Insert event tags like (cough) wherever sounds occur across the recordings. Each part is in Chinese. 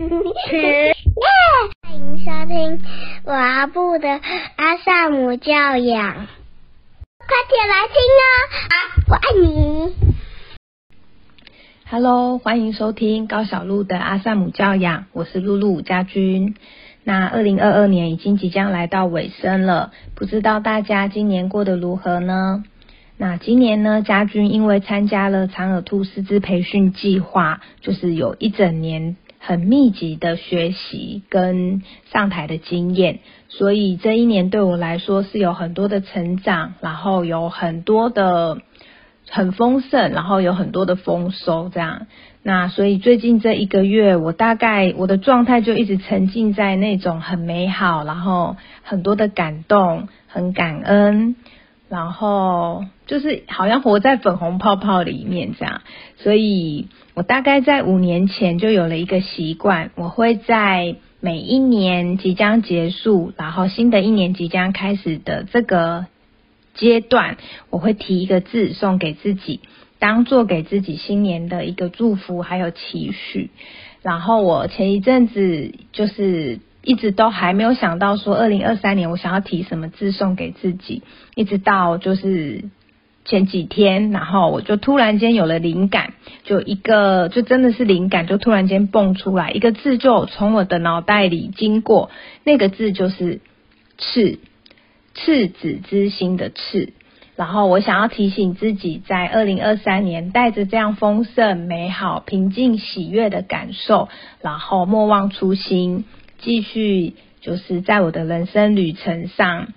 耶！(laughs) 欢迎收听我阿布的阿萨姆教养，快点来听哦！啊，我爱你。Hello，欢迎收听高小璐的阿萨姆教养，我是露露家君。那二零二二年已经即将来到尾声了，不知道大家今年过得如何呢？那今年呢，家军因为参加了长耳兔师资培训计划，就是有一整年很密集的学习跟上台的经验，所以这一年对我来说是有很多的成长，然后有很多的很丰盛，然后有很多的丰收这样。那所以最近这一个月，我大概我的状态就一直沉浸在那种很美好，然后很多的感动，很感恩。然后就是好像活在粉红泡泡里面这样，所以我大概在五年前就有了一个习惯，我会在每一年即将结束，然后新的一年即将开始的这个阶段，我会提一个字送给自己，当做给自己新年的一个祝福还有期许。然后我前一阵子就是。一直都还没有想到说，二零二三年我想要提什么字送给自己，一直到就是前几天，然后我就突然间有了灵感，就一个就真的是灵感，就突然间蹦出来一个字，就从我的脑袋里经过，那个字就是赤，赤子之心的赤。然后我想要提醒自己，在二零二三年带着这样丰盛、美好、平静、喜悦的感受，然后莫忘初心。继续就是在我的人生旅程上，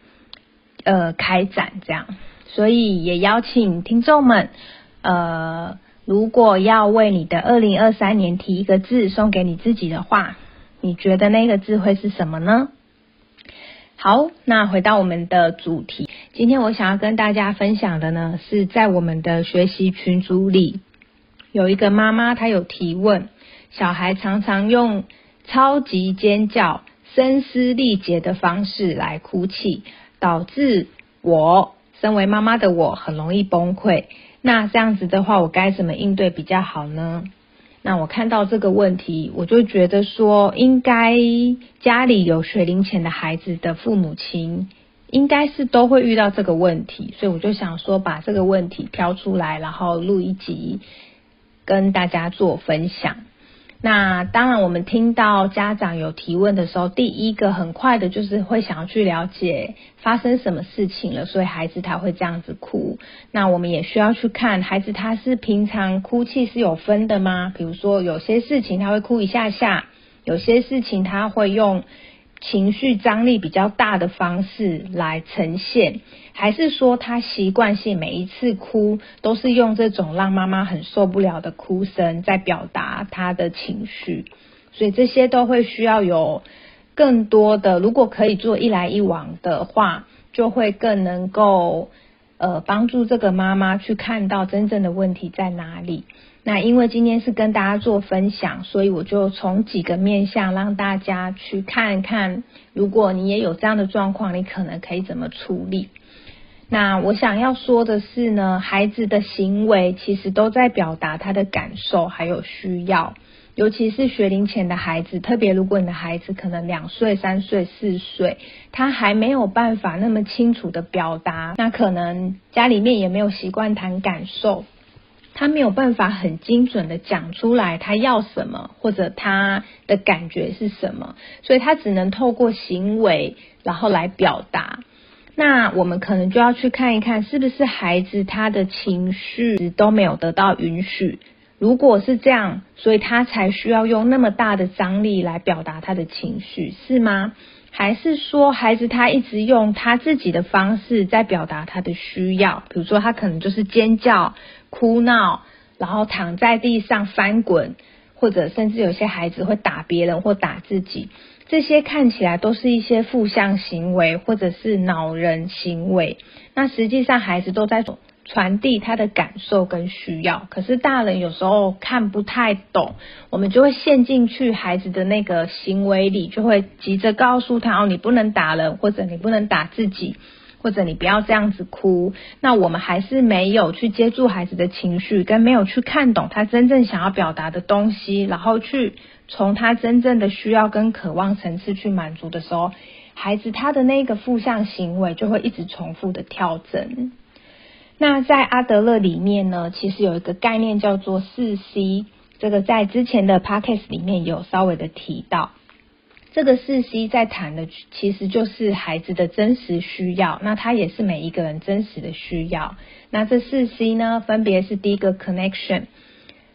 呃，开展这样，所以也邀请听众们，呃，如果要为你的二零二三年提一个字送给你自己的话，你觉得那个字会是什么呢？好，那回到我们的主题，今天我想要跟大家分享的呢，是在我们的学习群组里，有一个妈妈她有提问，小孩常常用。超级尖叫、声嘶力竭的方式来哭泣，导致我身为妈妈的我很容易崩溃。那这样子的话，我该怎么应对比较好呢？那我看到这个问题，我就觉得说，应该家里有学龄前的孩子的父母亲，应该是都会遇到这个问题，所以我就想说，把这个问题挑出来，然后录一集，跟大家做分享。那当然，我们听到家长有提问的时候，第一个很快的就是会想要去了解发生什么事情了，所以孩子他会这样子哭。那我们也需要去看孩子他是平常哭泣是有分的吗？比如说有些事情他会哭一下下，有些事情他会用。情绪张力比较大的方式来呈现，还是说他习惯性每一次哭都是用这种让妈妈很受不了的哭声在表达他的情绪？所以这些都会需要有更多的，如果可以做一来一往的话，就会更能够呃帮助这个妈妈去看到真正的问题在哪里。那因为今天是跟大家做分享，所以我就从几个面向让大家去看看，如果你也有这样的状况，你可能可以怎么处理。那我想要说的是呢，孩子的行为其实都在表达他的感受还有需要，尤其是学龄前的孩子，特别如果你的孩子可能两岁、三岁、四岁，他还没有办法那么清楚的表达，那可能家里面也没有习惯谈感受。他没有办法很精准的讲出来他要什么或者他的感觉是什么，所以他只能透过行为然后来表达。那我们可能就要去看一看，是不是孩子他的情绪都没有得到允许？如果是这样，所以他才需要用那么大的张力来表达他的情绪，是吗？还是说孩子他一直用他自己的方式在表达他的需要？比如说他可能就是尖叫。哭闹，然后躺在地上翻滚，或者甚至有些孩子会打别人或打自己，这些看起来都是一些负向行为，或者是恼人行为。那实际上孩子都在传递他的感受跟需要，可是大人有时候看不太懂，我们就会陷进去孩子的那个行为里，就会急着告诉他哦，你不能打人，或者你不能打自己。或者你不要这样子哭，那我们还是没有去接住孩子的情绪，跟没有去看懂他真正想要表达的东西，然后去从他真正的需要跟渴望层次去满足的时候，孩子他的那个负向行为就会一直重复的跳针。那在阿德勒里面呢，其实有一个概念叫做四 C，这个在之前的 podcast 里面有稍微的提到。这个四 C 在谈的其实就是孩子的真实需要，那它也是每一个人真实的需要。那这四 C 呢，分别是第一个 connection，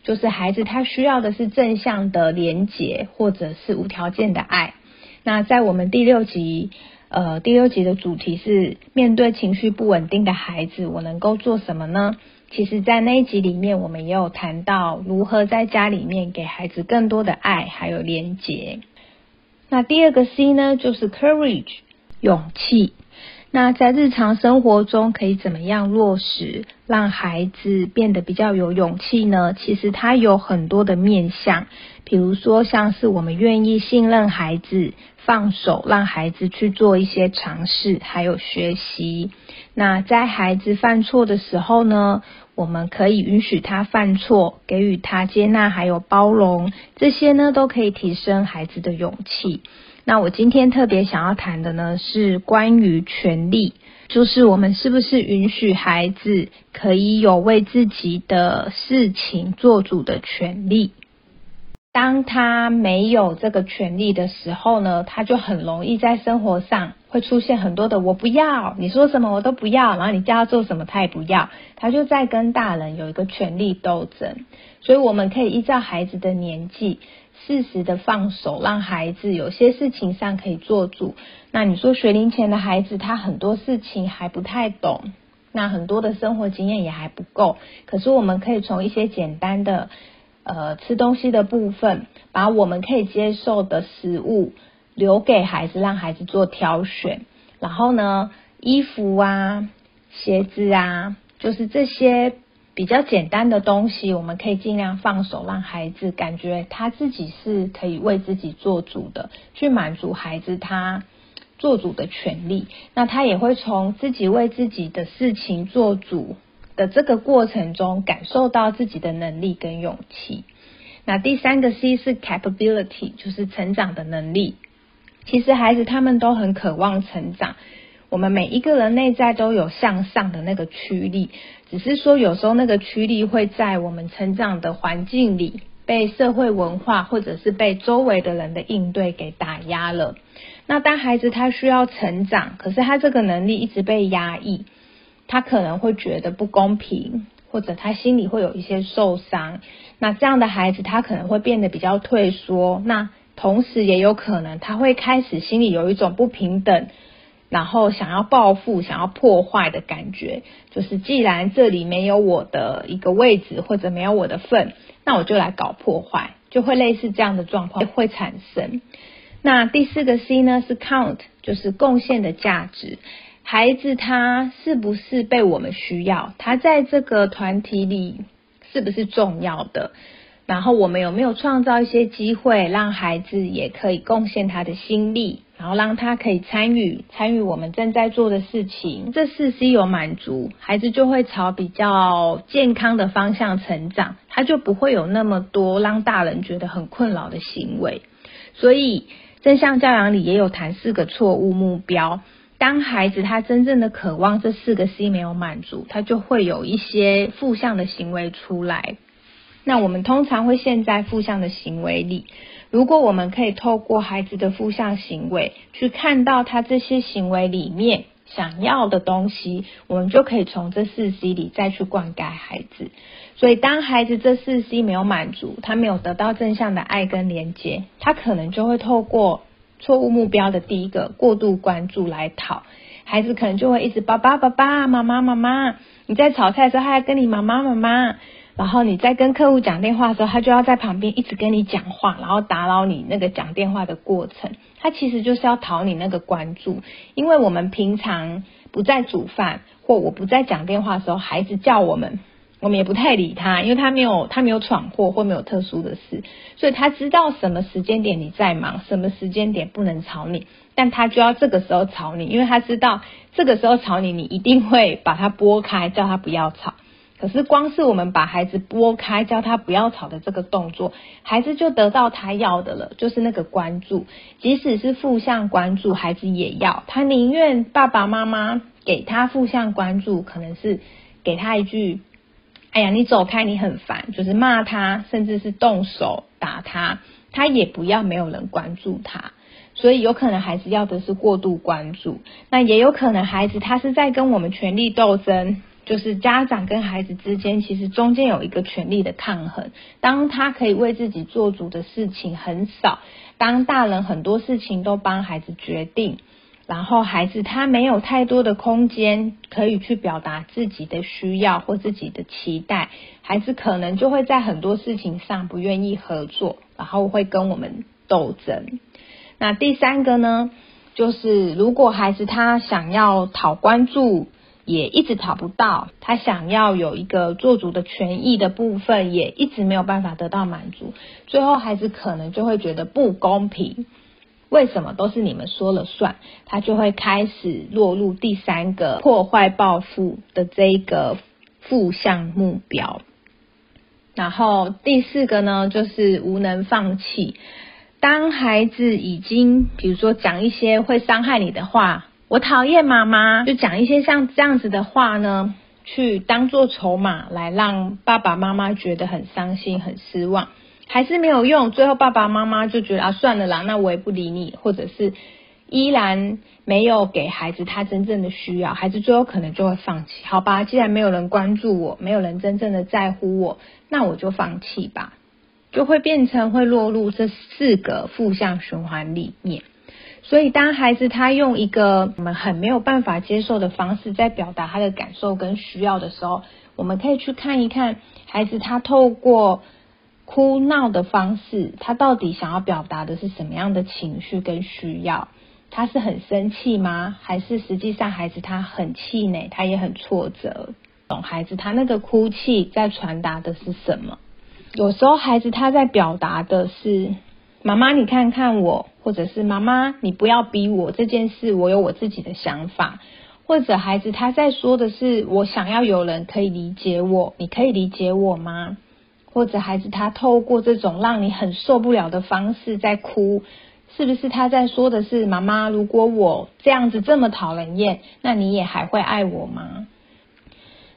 就是孩子他需要的是正向的连结或者是无条件的爱。那在我们第六集，呃，第六集的主题是面对情绪不稳定的孩子，我能够做什么呢？其实，在那一集里面，我们也有谈到如何在家里面给孩子更多的爱还有连结。那第二个 C 呢，就是 courage，勇气。那在日常生活中可以怎么样落实，让孩子变得比较有勇气呢？其实它有很多的面向，比如说像是我们愿意信任孩子，放手让孩子去做一些尝试，还有学习。那在孩子犯错的时候呢？我们可以允许他犯错，给予他接纳还有包容，这些呢都可以提升孩子的勇气。那我今天特别想要谈的呢是关于权利，就是我们是不是允许孩子可以有为自己的事情做主的权利？当他没有这个权利的时候呢，他就很容易在生活上会出现很多的“我不要”，你说什么我都不要，然后你叫他做什么他也不要，他就在跟大人有一个权利斗争。所以我们可以依照孩子的年纪，适时的放手，让孩子有些事情上可以做主。那你说学龄前的孩子，他很多事情还不太懂，那很多的生活经验也还不够，可是我们可以从一些简单的。呃，吃东西的部分，把我们可以接受的食物留给孩子，让孩子做挑选。然后呢，衣服啊、鞋子啊，就是这些比较简单的东西，我们可以尽量放手，让孩子感觉他自己是可以为自己做主的，去满足孩子他做主的权利。那他也会从自己为自己的事情做主。的这个过程中，感受到自己的能力跟勇气。那第三个 C 是 capability，就是成长的能力。其实孩子他们都很渴望成长，我们每一个人内在都有向上的那个驱力，只是说有时候那个驱力会在我们成长的环境里被社会文化或者是被周围的人的应对给打压了。那当孩子他需要成长，可是他这个能力一直被压抑。他可能会觉得不公平，或者他心里会有一些受伤。那这样的孩子，他可能会变得比较退缩。那同时也有可能他会开始心里有一种不平等，然后想要报复、想要破坏的感觉。就是既然这里没有我的一个位置，或者没有我的份，那我就来搞破坏，就会类似这样的状况会产生。那第四个 C 呢是 count，就是贡献的价值。孩子他是不是被我们需要？他在这个团体里是不是重要的？然后我们有没有创造一些机会，让孩子也可以贡献他的心力，然后让他可以参与参与我们正在做的事情？这四 C 有满足，孩子就会朝比较健康的方向成长，他就不会有那么多让大人觉得很困扰的行为。所以正向教养里也有谈四个错误目标。当孩子他真正的渴望这四个 C 没有满足，他就会有一些负向的行为出来。那我们通常会陷在负向的行为里。如果我们可以透过孩子的负向行为，去看到他这些行为里面想要的东西，我们就可以从这四 C 里再去灌溉孩子。所以，当孩子这四 C 没有满足，他没有得到正向的爱跟连接，他可能就会透过。错误目标的第一个过度关注来讨，孩子可能就会一直爸爸爸爸妈妈妈妈，你在炒菜的时候，他要跟你妈妈妈妈，然后你在跟客户讲电话的时候，他就要在旁边一直跟你讲话，然后打扰你那个讲电话的过程。他其实就是要讨你那个关注，因为我们平常不在煮饭或我不在讲电话的时候，孩子叫我们。我们也不太理他，因为他没有他没有闯祸或没有特殊的事，所以他知道什么时间点你在忙，什么时间点不能吵你，但他就要这个时候吵你，因为他知道这个时候吵你，你一定会把他拨开，叫他不要吵。可是光是我们把孩子拨开，叫他不要吵的这个动作，孩子就得到他要的了，就是那个关注。即使是负向关注，孩子也要，他宁愿爸爸妈妈给他负向关注，可能是给他一句：“哎呀，你走开，你很烦。”就是骂他，甚至是动手打他，他也不要没有人关注他。所以有可能孩子要的是过度关注，那也有可能孩子他是在跟我们权力斗争。就是家长跟孩子之间，其实中间有一个权力的抗衡。当他可以为自己做主的事情很少，当大人很多事情都帮孩子决定，然后孩子他没有太多的空间可以去表达自己的需要或自己的期待，孩子可能就会在很多事情上不愿意合作，然后会跟我们斗争。那第三个呢，就是如果孩子他想要讨关注。也一直讨不到，他想要有一个做主的权益的部分，也一直没有办法得到满足。最后孩子可能就会觉得不公平，为什么都是你们说了算？他就会开始落入第三个破坏报复的这一个负向目标。然后第四个呢，就是无能放弃。当孩子已经比如说讲一些会伤害你的话。我讨厌妈妈，就讲一些像这样子的话呢，去当做筹码来让爸爸妈妈觉得很伤心、很失望，还是没有用。最后爸爸妈妈就觉得啊，算了啦，那我也不理你，或者是依然没有给孩子他真正的需要，孩子最后可能就会放弃。好吧，既然没有人关注我，没有人真正的在乎我，那我就放弃吧，就会变成会落入这四个负向循环里面。所以，当孩子他用一个我们很没有办法接受的方式在表达他的感受跟需要的时候，我们可以去看一看孩子他透过哭闹的方式，他到底想要表达的是什么样的情绪跟需要？他是很生气吗？还是实际上孩子他很气馁，他也很挫折？懂孩子他那个哭泣在传达的是什么？有时候孩子他在表达的是。妈妈，你看看我，或者是妈妈，你不要逼我这件事，我有我自己的想法。或者孩子他在说的是，我想要有人可以理解我，你可以理解我吗？或者孩子他透过这种让你很受不了的方式在哭，是不是他在说的是，妈妈，如果我这样子这么讨人厌，那你也还会爱我吗？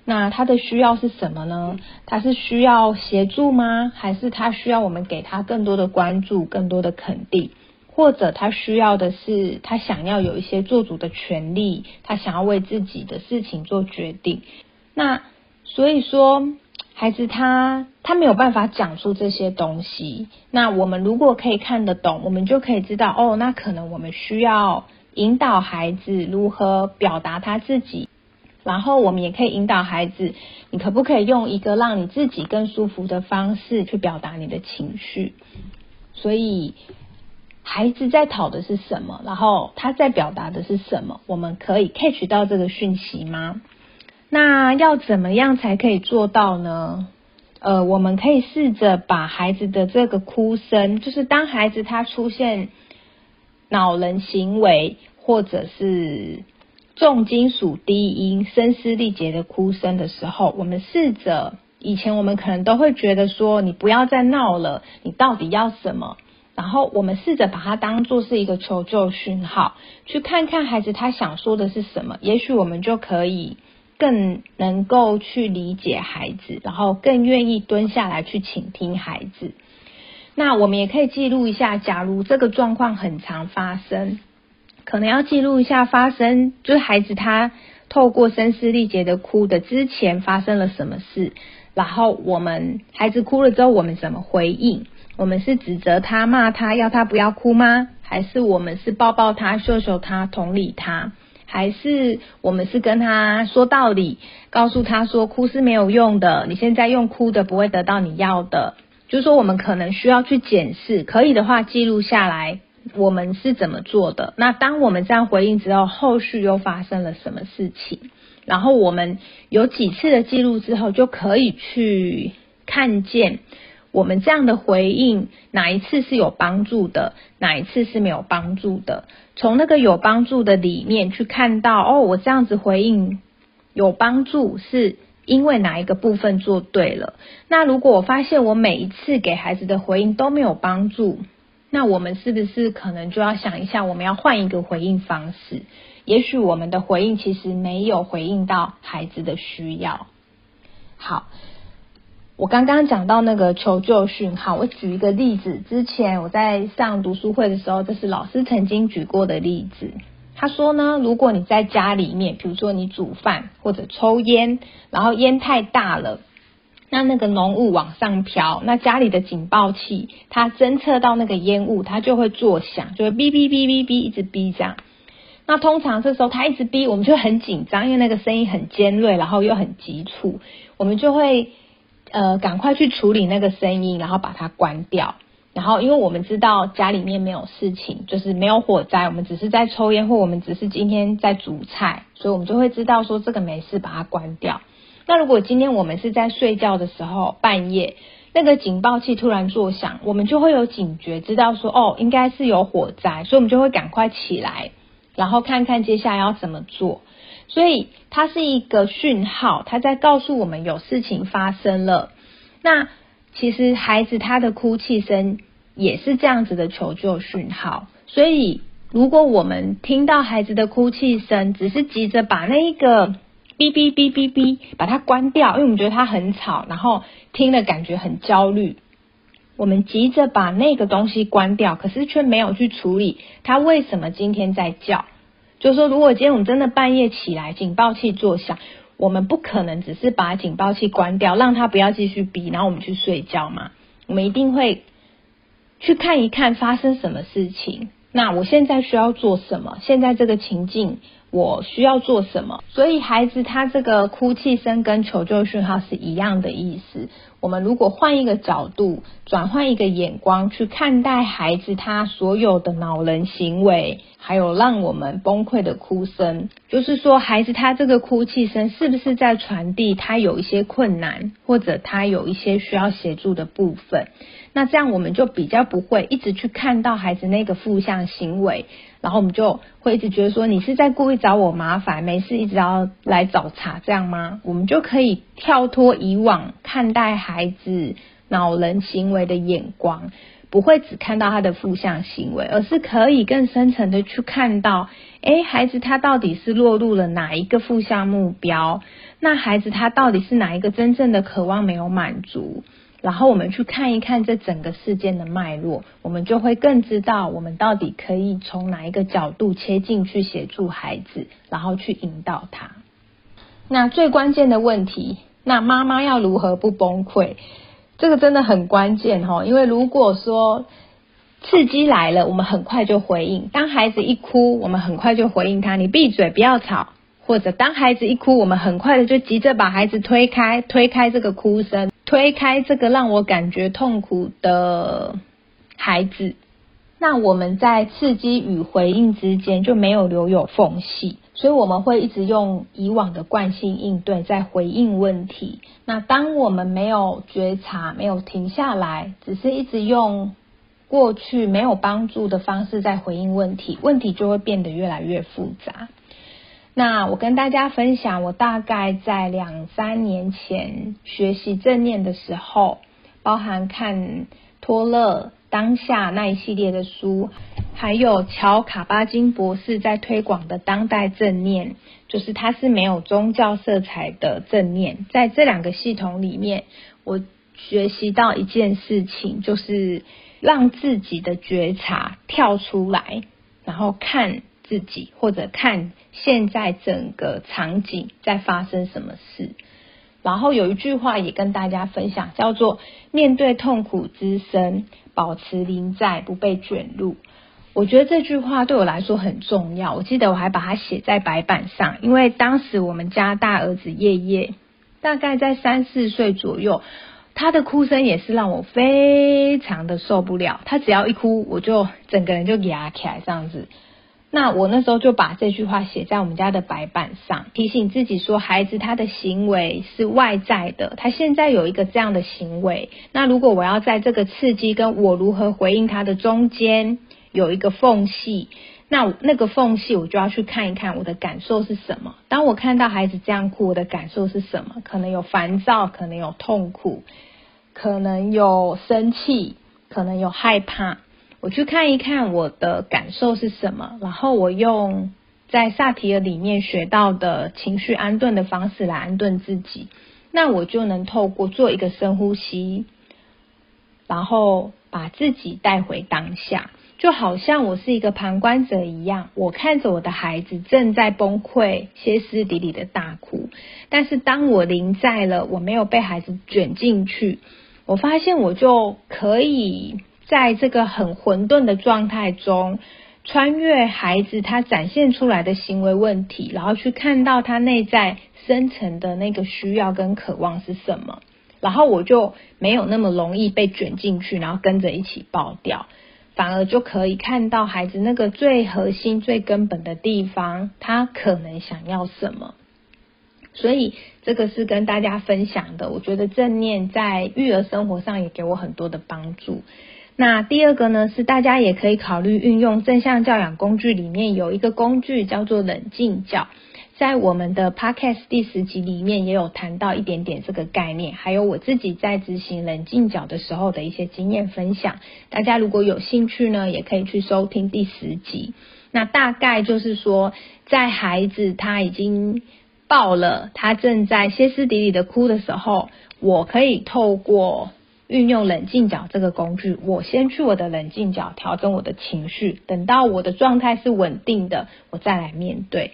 那他的需要是什么呢？他是需要协助吗？还是他需要我们给他更多的关注、更多的肯定？或者他需要的是他想要有一些做主的权利，他想要为自己的事情做决定？那所以说，孩子他他没有办法讲出这些东西。那我们如果可以看得懂，我们就可以知道哦，那可能我们需要引导孩子如何表达他自己。然后我们也可以引导孩子，你可不可以用一个让你自己更舒服的方式去表达你的情绪？所以孩子在讨的是什么？然后他在表达的是什么？我们可以 catch 到这个讯息吗？那要怎么样才可以做到呢？呃，我们可以试着把孩子的这个哭声，就是当孩子他出现恼人行为，或者是。重金属低音、声嘶力竭的哭声的时候，我们试着以前我们可能都会觉得说，你不要再闹了，你到底要什么？然后我们试着把它当做是一个求救讯号，去看看孩子他想说的是什么，也许我们就可以更能够去理解孩子，然后更愿意蹲下来去倾听孩子。那我们也可以记录一下，假如这个状况很常发生。可能要记录一下发生，就是孩子他透过声嘶力竭的哭的之前发生了什么事，然后我们孩子哭了之后，我们怎么回应？我们是指责他、骂他，要他不要哭吗？还是我们是抱抱他、秀秀他、同理他？还是我们是跟他说道理，告诉他说哭是没有用的，你现在用哭的不会得到你要的？就是说，我们可能需要去检视，可以的话记录下来。我们是怎么做的？那当我们这样回应之后，后续又发生了什么事情？然后我们有几次的记录之后，就可以去看见我们这样的回应哪一次是有帮助的，哪一次是没有帮助的。从那个有帮助的里面去看到，哦，我这样子回应有帮助，是因为哪一个部分做对了。那如果我发现我每一次给孩子的回应都没有帮助，那我们是不是可能就要想一下，我们要换一个回应方式？也许我们的回应其实没有回应到孩子的需要。好，我刚刚讲到那个求救讯号，我举一个例子。之前我在上读书会的时候，这是老师曾经举过的例子。他说呢，如果你在家里面，比如说你煮饭或者抽烟，然后烟太大了。那那个浓雾往上飘，那家里的警报器它侦测到那个烟雾，它就会作响，就会哔哔哔哔哔一直哔这样。那通常这时候它一直哔，我们就很紧张，因为那个声音很尖锐，然后又很急促，我们就会呃赶快去处理那个声音，然后把它关掉。然后因为我们知道家里面没有事情，就是没有火灾，我们只是在抽烟，或我们只是今天在煮菜，所以我们就会知道说这个没事，把它关掉。那如果今天我们是在睡觉的时候，半夜那个警报器突然作响，我们就会有警觉，知道说哦，应该是有火灾，所以我们就会赶快起来，然后看看接下来要怎么做。所以它是一个讯号，它在告诉我们有事情发生了。那其实孩子他的哭泣声也是这样子的求救讯号。所以如果我们听到孩子的哭泣声，只是急着把那一个。哔哔哔哔哔，把它关掉，因为我们觉得它很吵，然后听了感觉很焦虑。我们急着把那个东西关掉，可是却没有去处理它为什么今天在叫。就是说，如果今天我们真的半夜起来，警报器作响，我们不可能只是把警报器关掉，让它不要继续哔，然后我们去睡觉嘛。我们一定会去看一看发生什么事情。那我现在需要做什么？现在这个情境。我需要做什么？所以孩子他这个哭泣声跟求救讯号是一样的意思。我们如果换一个角度，转换一个眼光去看待孩子他所有的恼人行为，还有让我们崩溃的哭声，就是说孩子他这个哭泣声是不是在传递他有一些困难，或者他有一些需要协助的部分？那这样我们就比较不会一直去看到孩子那个负向行为。然后我们就会一直觉得说你是在故意找我麻烦，没事一直要来找茬，这样吗？我们就可以跳脱以往看待孩子老人行为的眼光，不会只看到他的负向行为，而是可以更深层的去看到，哎，孩子他到底是落入了哪一个负向目标？那孩子他到底是哪一个真正的渴望没有满足？然后我们去看一看这整个事件的脉络，我们就会更知道我们到底可以从哪一个角度切进去协助孩子，然后去引导他。那最关键的问题，那妈妈要如何不崩溃？这个真的很关键哈，因为如果说刺激来了，我们很快就回应；当孩子一哭，我们很快就回应他，你闭嘴，不要吵。或者当孩子一哭，我们很快的就急着把孩子推开，推开这个哭声。推开这个让我感觉痛苦的孩子，那我们在刺激与回应之间就没有留有缝隙，所以我们会一直用以往的惯性应对在回应问题。那当我们没有觉察、没有停下来，只是一直用过去没有帮助的方式在回应问题，问题就会变得越来越复杂。那我跟大家分享，我大概在两三年前学习正念的时候，包含看托勒当下那一系列的书，还有乔卡巴金博士在推广的当代正念，就是它是没有宗教色彩的正念。在这两个系统里面，我学习到一件事情，就是让自己的觉察跳出来，然后看。自己或者看现在整个场景在发生什么事，然后有一句话也跟大家分享，叫做“面对痛苦之声，保持临在，不被卷入”。我觉得这句话对我来说很重要。我记得我还把它写在白板上，因为当时我们家大儿子叶叶大概在三四岁左右，他的哭声也是让我非常的受不了。他只要一哭，我就整个人就压起来这样子。那我那时候就把这句话写在我们家的白板上，提醒自己说，孩子他的行为是外在的，他现在有一个这样的行为。那如果我要在这个刺激跟我如何回应他的中间有一个缝隙，那那个缝隙我就要去看一看我的感受是什么。当我看到孩子这样哭，我的感受是什么？可能有烦躁，可能有痛苦，可能有生气，可能有害怕。我去看一看我的感受是什么，然后我用在萨提尔里面学到的情绪安顿的方式来安顿自己。那我就能透过做一个深呼吸，然后把自己带回当下。就好像我是一个旁观者一样，我看着我的孩子正在崩溃、歇斯底里的大哭。但是当我临在了，我没有被孩子卷进去，我发现我就可以在这个很混沌的状态中，穿越孩子他展现出来的行为问题，然后去看到他内在深层的那个需要跟渴望是什么，然后我就没有那么容易被卷进去，然后跟着一起爆掉。反而就可以看到孩子那个最核心、最根本的地方，他可能想要什么。所以这个是跟大家分享的。我觉得正念在育儿生活上也给我很多的帮助。那第二个呢，是大家也可以考虑运用正向教养工具里面有一个工具叫做冷静教。在我们的 podcast 第十集里面也有谈到一点点这个概念，还有我自己在执行冷静角的时候的一些经验分享。大家如果有兴趣呢，也可以去收听第十集。那大概就是说，在孩子他已经爆了，他正在歇斯底里的哭的时候，我可以透过运用冷静角这个工具，我先去我的冷静角调整我的情绪，等到我的状态是稳定的，我再来面对。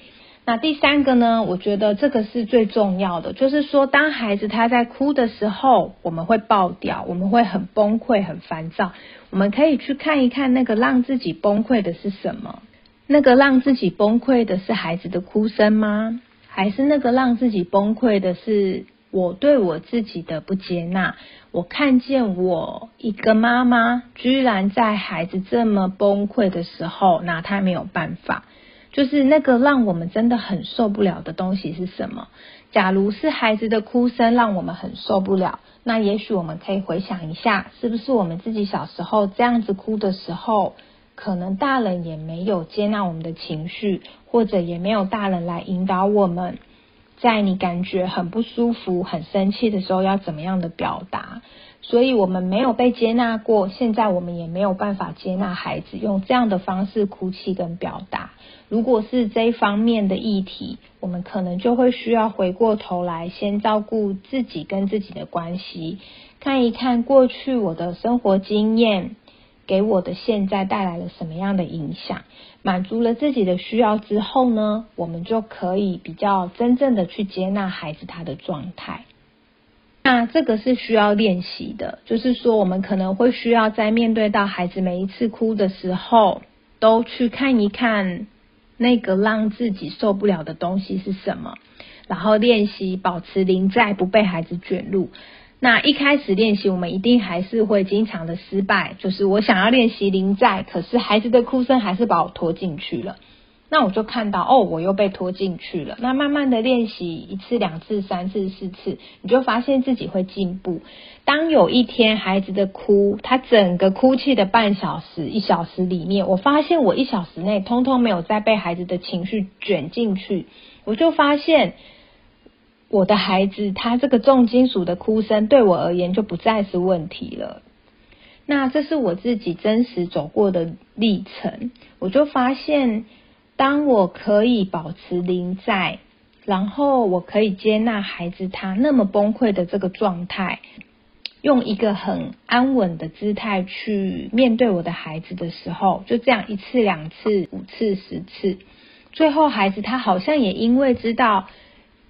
那第三个呢？我觉得这个是最重要的，就是说，当孩子他在哭的时候，我们会爆掉，我们会很崩溃、很烦躁。我们可以去看一看那个让自己崩溃的是什么？那个让自己崩溃的是孩子的哭声吗？还是那个让自己崩溃的是我对我自己的不接纳？我看见我一个妈妈居然在孩子这么崩溃的时候拿他没有办法。就是那个让我们真的很受不了的东西是什么？假如是孩子的哭声让我们很受不了，那也许我们可以回想一下，是不是我们自己小时候这样子哭的时候，可能大人也没有接纳我们的情绪，或者也没有大人来引导我们，在你感觉很不舒服、很生气的时候要怎么样的表达？所以我们没有被接纳过，现在我们也没有办法接纳孩子用这样的方式哭泣跟表达。如果是这一方面的议题，我们可能就会需要回过头来，先照顾自己跟自己的关系，看一看过去我的生活经验给我的现在带来了什么样的影响。满足了自己的需要之后呢，我们就可以比较真正的去接纳孩子他的状态。那这个是需要练习的，就是说我们可能会需要在面对到孩子每一次哭的时候，都去看一看。那个让自己受不了的东西是什么？然后练习保持临在，不被孩子卷入。那一开始练习，我们一定还是会经常的失败。就是我想要练习临在，可是孩子的哭声还是把我拖进去了。那我就看到哦，我又被拖进去了。那慢慢的练习一次、两次、三次、四次，你就发现自己会进步。当有一天孩子的哭，他整个哭泣的半小时、一小时里面，我发现我一小时内通通没有再被孩子的情绪卷进去，我就发现我的孩子他这个重金属的哭声对我而言就不再是问题了。那这是我自己真实走过的历程，我就发现。当我可以保持零在，然后我可以接纳孩子他那么崩溃的这个状态，用一个很安稳的姿态去面对我的孩子的时候，就这样一次、两次、五次、十次，最后孩子他好像也因为知道，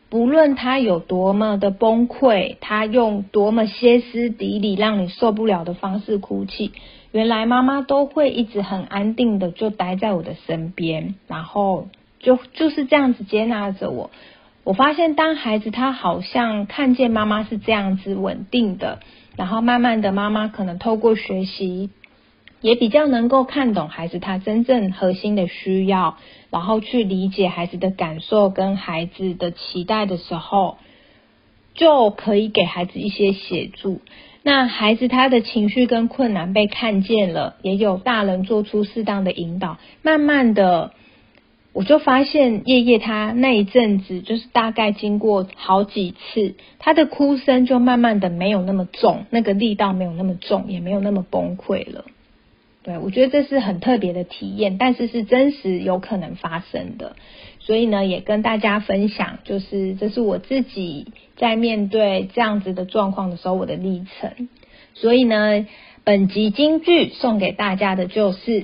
不论他有多么的崩溃，他用多么歇斯底里让你受不了的方式哭泣。原来妈妈都会一直很安定的就待在我的身边，然后就就是这样子接纳着我。我发现当孩子他好像看见妈妈是这样子稳定的，然后慢慢的妈妈可能透过学习，也比较能够看懂孩子他真正核心的需要，然后去理解孩子的感受跟孩子的期待的时候，就可以给孩子一些协助。那孩子他的情绪跟困难被看见了，也有大人做出适当的引导，慢慢的，我就发现叶叶他那一阵子，就是大概经过好几次，他的哭声就慢慢的没有那么重，那个力道没有那么重，也没有那么崩溃了。对，我觉得这是很特别的体验，但是是真实有可能发生的，所以呢，也跟大家分享，就是这是我自己在面对这样子的状况的时候我的历程。所以呢，本集金句送给大家的就是：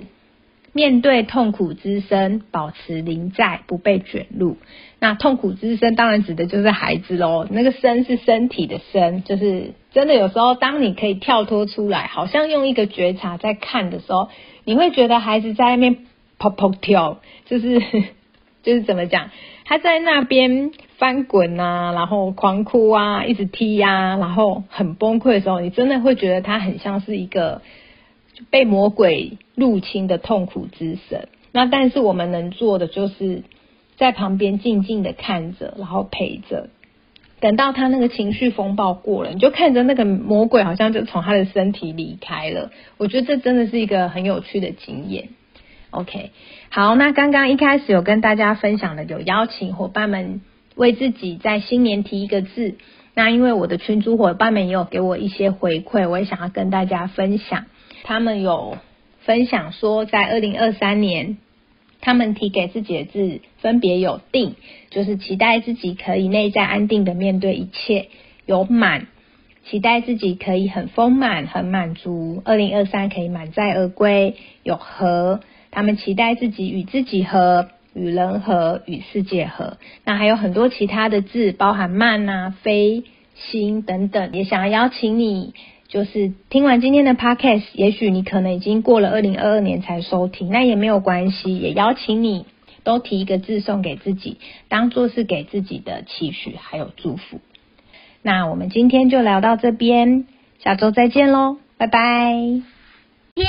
面对痛苦之声，保持临在，不被卷入。那痛苦之声当然指的就是孩子喽，那个身是身体的身，就是真的有时候，当你可以跳脱出来，好像用一个觉察在看的时候，你会觉得孩子在那边噗噗跳，就是 (laughs) 就是怎么讲，他在那边翻滚啊，然后狂哭啊，一直踢呀，然后很崩溃的时候，你真的会觉得他很像是一个被魔鬼入侵的痛苦之神。那但是我们能做的就是。在旁边静静的看着，然后陪着，等到他那个情绪风暴过了，你就看着那个魔鬼好像就从他的身体离开了。我觉得这真的是一个很有趣的经验。OK，好，那刚刚一开始有跟大家分享的，有邀请伙伴们为自己在新年提一个字。那因为我的群主伙伴们也有给我一些回馈，我也想要跟大家分享。他们有分享说，在二零二三年。他们提给自己的字分别有定，就是期待自己可以内在安定的面对一切；有满，期待自己可以很丰满、很满足，二零二三可以满载而归；有和，他们期待自己与自己和、与人和、与世界和。那还有很多其他的字，包含慢啊、飞、心等等，也想要邀请你。就是听完今天的 podcast，也许你可能已经过了二零二二年才收听，那也没有关系，也邀请你都提一个字送给自己，当做是给自己的期许还有祝福。那我们今天就聊到这边，下周再见喽，拜拜！谢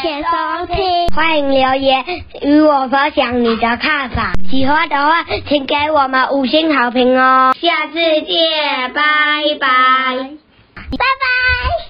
谢收听，欢迎留言与我分享你的看法，喜欢的话请给我们五星好评哦，下次见，拜拜。拜拜。